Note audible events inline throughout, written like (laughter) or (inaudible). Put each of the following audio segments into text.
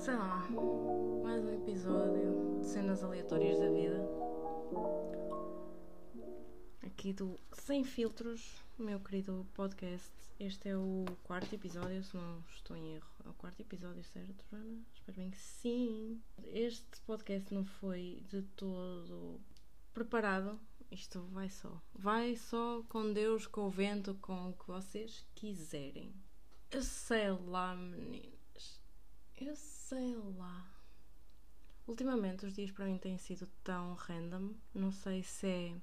sei lá, mais um episódio de cenas aleatórias da vida. Aqui do Sem Filtros, meu querido podcast. Este é o quarto episódio, se não estou em erro. É o quarto episódio, certo, Joana? Espero bem que sim. Este podcast não foi de todo preparado. Isto vai só. Vai só com Deus, com o vento, com o que vocês quiserem. Eu sei lá, meninas. Eu sei lá. Ultimamente os dias para mim têm sido tão random. Não sei se é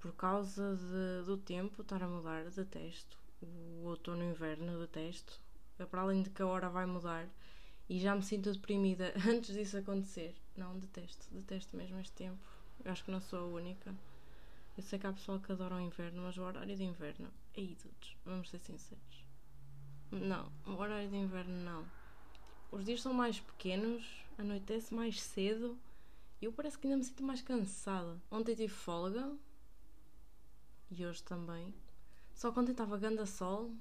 por causa de, do tempo estar a mudar. Detesto. O outono e inverno detesto. É para além de que a hora vai mudar e já me sinto deprimida (laughs) antes disso acontecer. Não, detesto. Detesto mesmo este tempo. Eu acho que não sou a única. Eu sei que há pessoal que adora o inverno, mas o horário de inverno. Aí, dudes, vamos ser sinceros. Não, o horário de inverno não. Os dias são mais pequenos, anoitece mais cedo e eu parece que ainda me sinto mais cansada. Ontem tive folga e hoje também. Só que ontem estava ganda sol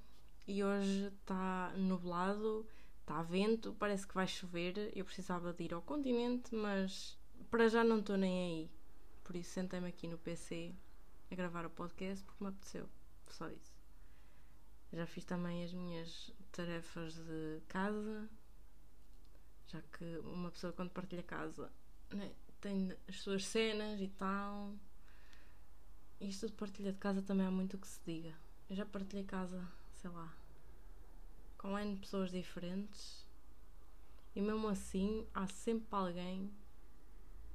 e hoje está nublado, está vento, parece que vai chover. Eu precisava de ir ao continente, mas para já não estou nem aí. Por isso sentei-me aqui no PC a gravar o podcast porque me apeteceu. Só isso. Já fiz também as minhas tarefas de casa, já que uma pessoa quando partilha casa né, tem as suas cenas e tal. Isto de partilha de casa também há muito o que se diga. Eu já partilhei casa, sei lá, com N pessoas diferentes e mesmo assim há sempre alguém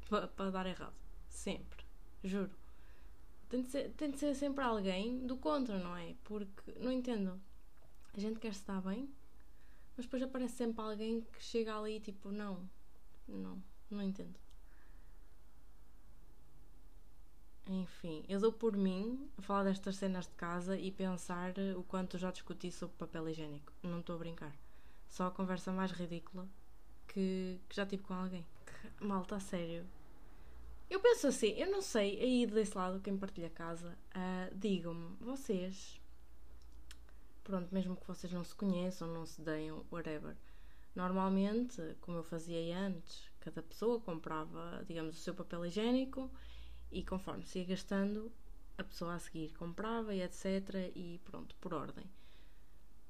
para pa dar errado. Sempre. Juro. Tem de, ser, tem de ser sempre alguém do contra, não é? Porque, não entendo. A gente quer estar bem, mas depois aparece sempre alguém que chega ali e tipo, não, não, não entendo. Enfim, eu dou por mim a falar destas cenas de casa e pensar o quanto já discuti sobre papel higiênico. Não estou a brincar. Só a conversa mais ridícula que, que já tive com alguém. Que, malta, a sério. Eu penso assim, eu não sei, aí desse lado, quem partilha casa, uh, digam-me, vocês, pronto, mesmo que vocês não se conheçam, não se deem, whatever, normalmente, como eu fazia antes, cada pessoa comprava, digamos, o seu papel higiênico e conforme se ia gastando, a pessoa a seguir comprava e etc. E pronto, por ordem.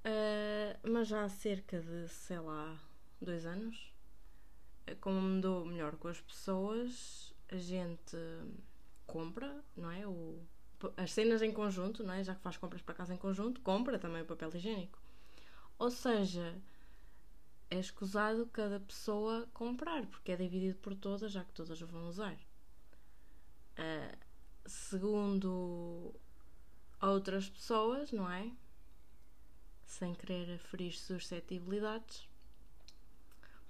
Uh, mas já há cerca de, sei lá, dois anos, como me dou melhor com as pessoas, a gente compra, não é? O, as cenas em conjunto, não é? Já que faz compras para casa em conjunto, compra também o papel higiênico. Ou seja, é escusado cada pessoa comprar, porque é dividido por todas, já que todas o vão usar. Uh, segundo outras pessoas, não é? Sem querer ferir suscetibilidades,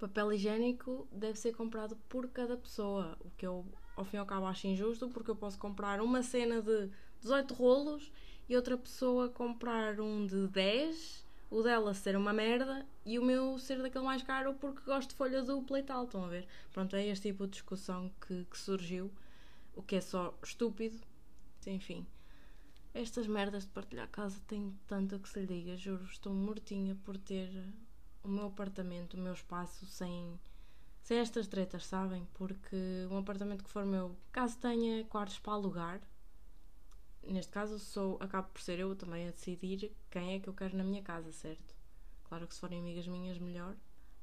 papel higiênico deve ser comprado por cada pessoa, o que eu ao fim e ao cabo acho injusto, porque eu posso comprar uma cena de 18 rolos e outra pessoa comprar um de 10, o dela ser uma merda e o meu ser daquele mais caro porque gosto de folha dupla e tal, estão a ver? Pronto, é este tipo de discussão que, que surgiu, o que é só estúpido, enfim. Estas merdas de partilhar casa têm tanto que se lhe diga, juro, estou mortinha por ter o meu apartamento, o meu espaço sem, sem estas tretas, sabem? Porque um apartamento que for meu, caso tenha quartos para alugar, neste caso sou, acabo por ser eu também a decidir quem é que eu quero na minha casa, certo? Claro que se forem amigas minhas, melhor.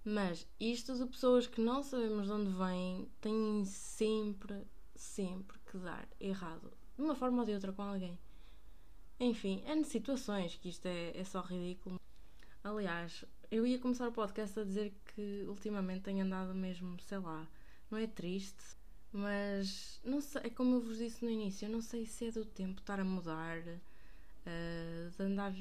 Mas isto de pessoas que não sabemos de onde vêm têm sempre, sempre que dar errado. De uma forma ou de outra com alguém. Enfim, é situações que isto é, é só ridículo. Aliás, eu ia começar o podcast a dizer que ultimamente tenho andado mesmo, sei lá, não é triste, mas não sei, é como eu vos disse no início, eu não sei se é do tempo estar a mudar, uh, de andar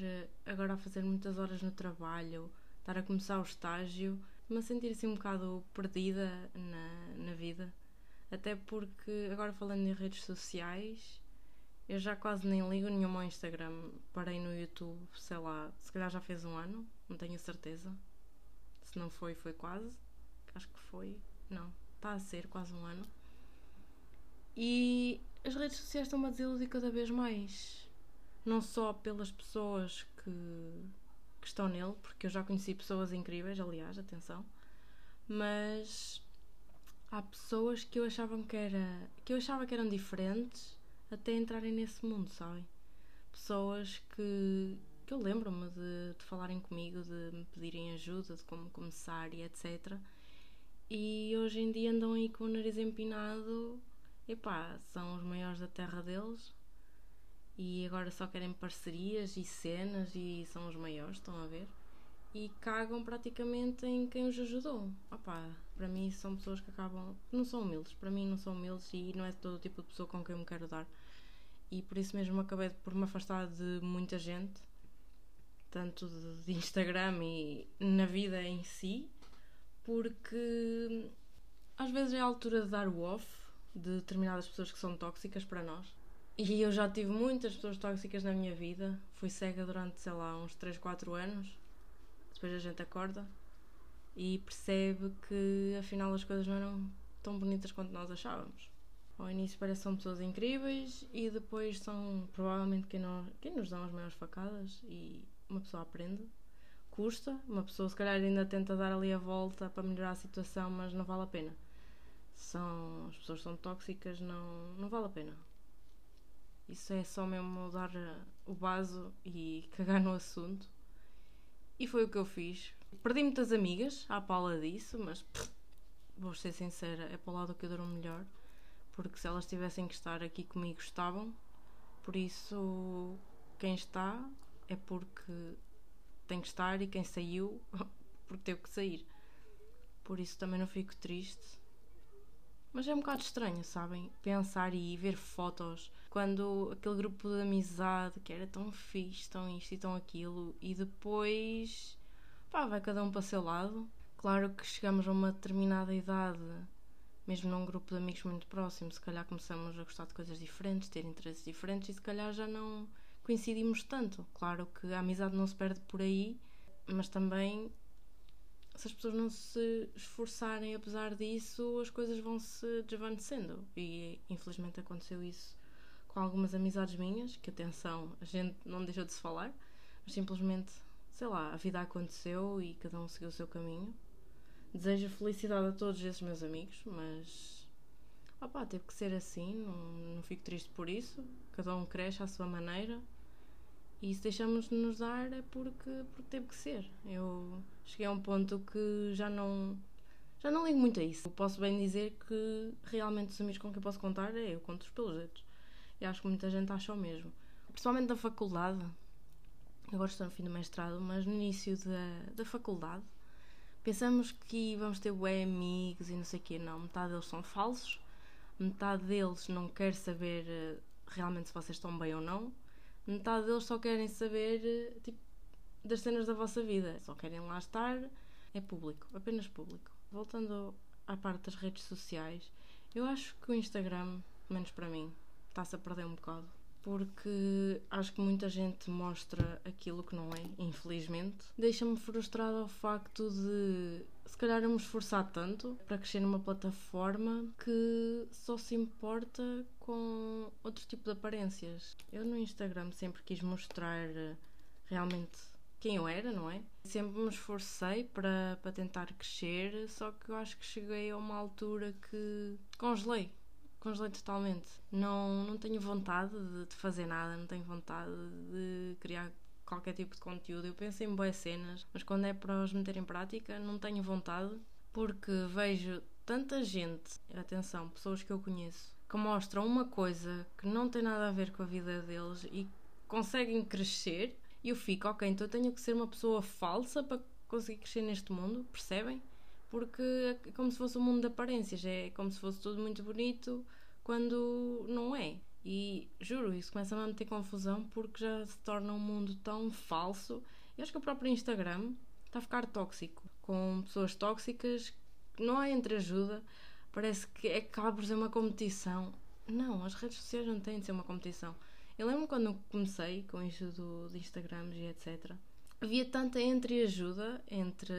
agora a fazer muitas horas no trabalho, estar a começar o estágio, a sentir assim um bocado perdida na, na vida. Até porque agora falando em redes sociais, eu já quase nem ligo nenhuma ao Instagram. Parei no YouTube, sei lá, se calhar já fez um ano, não tenho certeza. Se não foi, foi quase. Acho que foi. Não, está a ser quase um ano. E as redes sociais estão-me a desiludir cada vez mais. Não só pelas pessoas que, que estão nele, porque eu já conheci pessoas incríveis, aliás, atenção. mas há pessoas que eu achava que era que eu achava que eram diferentes até entrarem nesse mundo, sabem? Pessoas que, que eu lembro-me de, de falarem comigo, de me pedirem ajuda, de como começar e etc. E hoje em dia andam aí com o nariz empinado, epá, são os maiores da terra deles e agora só querem parcerias e cenas e são os maiores, estão a ver? E cagam praticamente em quem os ajudou. Opá, para mim são pessoas que acabam. não são humildes, para mim não são humildes e não é todo o tipo de pessoa com quem eu me quero dar. E por isso mesmo acabei por me afastar de muita gente, tanto de Instagram e na vida em si, porque às vezes é a altura de dar o off de determinadas pessoas que são tóxicas para nós e eu já tive muitas pessoas tóxicas na minha vida. Fui cega durante, sei lá, uns 3, 4 anos. Depois a gente acorda e percebe que afinal as coisas não eram tão bonitas quanto nós achávamos. Ao início parecem são pessoas incríveis e depois são provavelmente quem, quem nos dão as maiores facadas e uma pessoa aprende. Custa, uma pessoa se calhar ainda tenta dar ali a volta para melhorar a situação, mas não vale a pena. São, as pessoas são tóxicas, não, não vale a pena. Isso é só mesmo dar eh, o vaso e (laughs) cagar no assunto. E foi o que eu fiz. Perdi muitas amigas à pala disso, mas pff, vou ser sincera, é para o lado que eu dou melhor. Porque se elas tivessem que estar aqui comigo, estavam. Por isso, quem está é porque tem que estar e quem saiu, (laughs) porque teve que sair. Por isso também não fico triste. Mas é um bocado estranho, sabem? Pensar e ver fotos quando aquele grupo de amizade que era tão fixe, tão isto e tão aquilo, e depois pá, vai cada um para o seu lado. Claro que chegamos a uma determinada idade, mesmo num grupo de amigos muito próximo, se calhar começamos a gostar de coisas diferentes, ter interesses diferentes e se calhar já não coincidimos tanto. Claro que a amizade não se perde por aí, mas também se as pessoas não se esforçarem apesar disso, as coisas vão se desvanecendo. E infelizmente aconteceu isso com algumas amizades minhas, que atenção, a gente não deixou de se falar, mas simplesmente, sei lá, a vida aconteceu e cada um seguiu o seu caminho. Desejo felicidade a todos esses meus amigos, mas opá, teve que ser assim, não, não fico triste por isso. Cada um cresce à sua maneira e se deixamos de nos dar é porque, porque teve que ser. Eu cheguei a um ponto que já não já não ligo muito a isso. Eu posso bem dizer que realmente os amigos com quem posso contar é eu conto-os pelos dedos. E acho que muita gente acha o mesmo. Principalmente da faculdade. Agora estou no fim do mestrado, mas no início da, da faculdade pensamos que vamos ter bué amigos e não sei o quê. Não, metade deles são falsos, metade deles não quer saber eh, realmente se vocês estão bem ou não, metade deles só querem saber eh, tipo, das cenas da vossa vida, só querem lá estar. É público, apenas público. Voltando à parte das redes sociais, eu acho que o Instagram, menos para mim, está-se a perder um bocado. Porque acho que muita gente mostra aquilo que não é, infelizmente. Deixa-me frustrada ao facto de se calhar eu me esforçar tanto para crescer numa plataforma que só se importa com outro tipo de aparências. Eu no Instagram sempre quis mostrar realmente quem eu era, não é? Sempre me esforcei para, para tentar crescer, só que eu acho que cheguei a uma altura que congelei congelei totalmente. Não, não tenho vontade de, fazer nada, não tenho vontade de criar qualquer tipo de conteúdo. Eu penso em boas cenas, mas quando é para os meter em prática, não tenho vontade porque vejo tanta gente, atenção, pessoas que eu conheço, que mostram uma coisa que não tem nada a ver com a vida deles e conseguem crescer. E eu fico, ok, então eu tenho que ser uma pessoa falsa para conseguir crescer neste mundo, percebem? Porque é como se fosse um mundo de aparências, é como se fosse tudo muito bonito, quando não é. E juro, isso começa-me a meter confusão porque já se torna um mundo tão falso. Eu acho que o próprio Instagram está a ficar tóxico, com pessoas tóxicas, não há entreajuda, parece que é acaba por ser uma competição. Não, as redes sociais não têm de ser uma competição. Eu lembro quando comecei com isto do, de Instagrams e etc havia tanta entreajuda entre,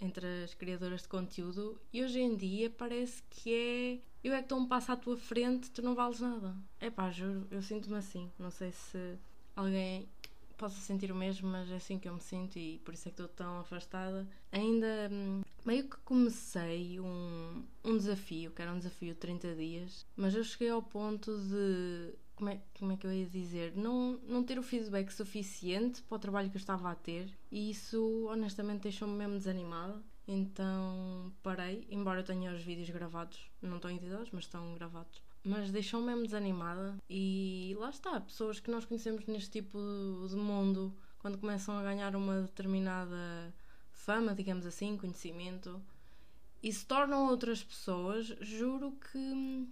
entre as criadoras de conteúdo e hoje em dia parece que é eu é que estou um passo à tua frente, tu não vales nada. É pá, juro, eu sinto-me assim. Não sei se alguém possa sentir o mesmo, mas é assim que eu me sinto e por isso é que estou tão afastada. Ainda hum, meio que comecei um, um desafio, que era um desafio de 30 dias, mas eu cheguei ao ponto de. Como é, como é que eu ia dizer? Não, não ter o feedback suficiente para o trabalho que eu estava a ter e isso honestamente deixou-me mesmo desanimada. Então parei, embora eu tenha os vídeos gravados, não estão editados, mas estão gravados mas deixou-me mesmo desanimada. E lá está, pessoas que nós conhecemos neste tipo de mundo, quando começam a ganhar uma determinada fama, digamos assim, conhecimento, e se tornam outras pessoas, juro que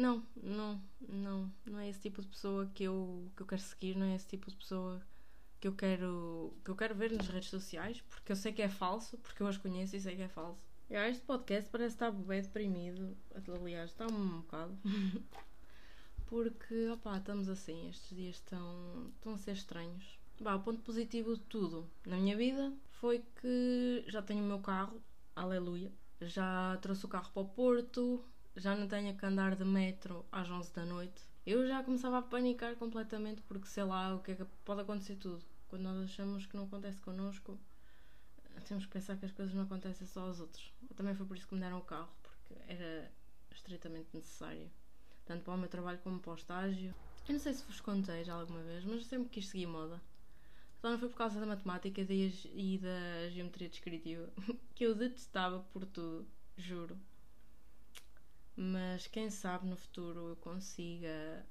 não, não, não, não é esse tipo de pessoa que eu, que eu quero seguir, não é esse tipo de pessoa que eu quero que eu quero ver nas redes sociais, porque eu sei que é falso, porque eu as conheço e sei que é falso. Yeah, este podcast parece estar bem deprimido. Aliás, está um bocado. (laughs) Porque, opá, estamos assim. Estes dias estão, estão a ser estranhos. Bah, o ponto positivo de tudo na minha vida foi que já tenho o meu carro. Aleluia. Já trouxe o carro para o Porto. Já não tenho que andar de metro às 11 da noite. Eu já começava a panicar completamente porque sei lá o que é que pode acontecer tudo. Quando nós achamos que não acontece connosco, temos que pensar que as coisas não acontecem só aos outros. Também foi por isso que me deram o carro, porque era estritamente necessário, tanto para o meu trabalho como para o estágio. Eu não sei se vos contei já alguma vez, mas eu sempre quis seguir moda. Só não foi por causa da matemática e da geometria descritiva, (laughs) que eu detestava por tudo, juro. Mas quem sabe no futuro eu consiga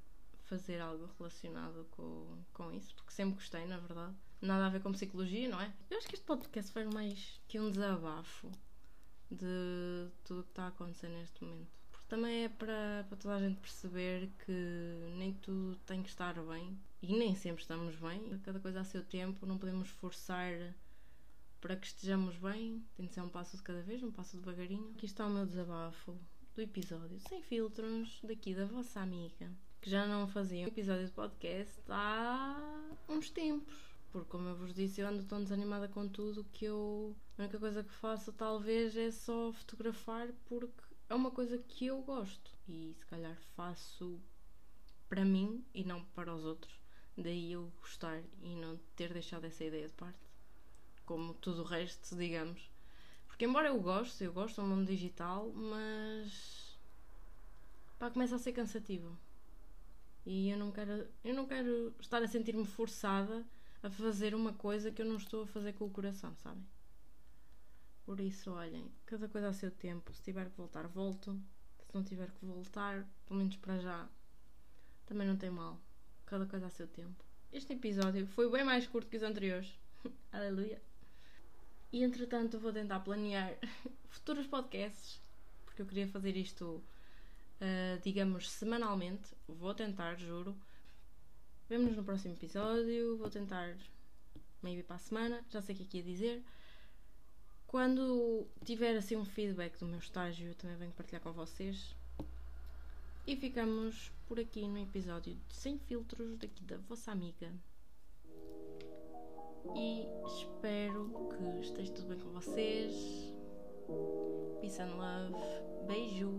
fazer algo relacionado com, com isso, porque sempre gostei, na verdade nada a ver com psicologia, não é? Eu acho que este podcast foi mais que um desabafo de tudo o que está a acontecer neste momento. Porque também é para, para toda a gente perceber que nem tudo tem que estar bem e nem sempre estamos bem. Cada coisa a seu tempo, não podemos forçar para que estejamos bem. Tem de ser um passo de cada vez, um passo devagarinho. Aqui está o meu desabafo do episódio sem filtros daqui da vossa amiga que já não fazia um episódio de podcast há uns tempos porque, como eu vos disse, eu ando tão desanimada com tudo que eu. A única coisa que faço, talvez, é só fotografar porque é uma coisa que eu gosto. E se calhar faço para mim e não para os outros. Daí eu gostar e não ter deixado essa ideia de parte. Como tudo o resto, digamos. Porque, embora eu goste, eu gosto do mundo digital, mas. pá, começa a ser cansativo. E eu não quero, eu não quero estar a sentir-me forçada a fazer uma coisa que eu não estou a fazer com o coração, sabem? Por isso, olhem, cada coisa a seu tempo. Se tiver que voltar, volto. Se não tiver que voltar, pelo menos para já, também não tem mal. Cada coisa a seu tempo. Este episódio foi bem mais curto que os anteriores. (laughs) Aleluia. E entretanto, vou tentar planear (laughs) futuros podcasts, porque eu queria fazer isto, uh, digamos, semanalmente. Vou tentar, juro. Vemo-nos no próximo episódio. Vou tentar, maybe para a semana. Já sei o que é ia dizer. Quando tiver assim um feedback do meu estágio, eu também venho partilhar com vocês. E ficamos por aqui no episódio de Sem Filtros, daqui da vossa amiga. E espero que esteja tudo bem com vocês. Peace and love. Beijo.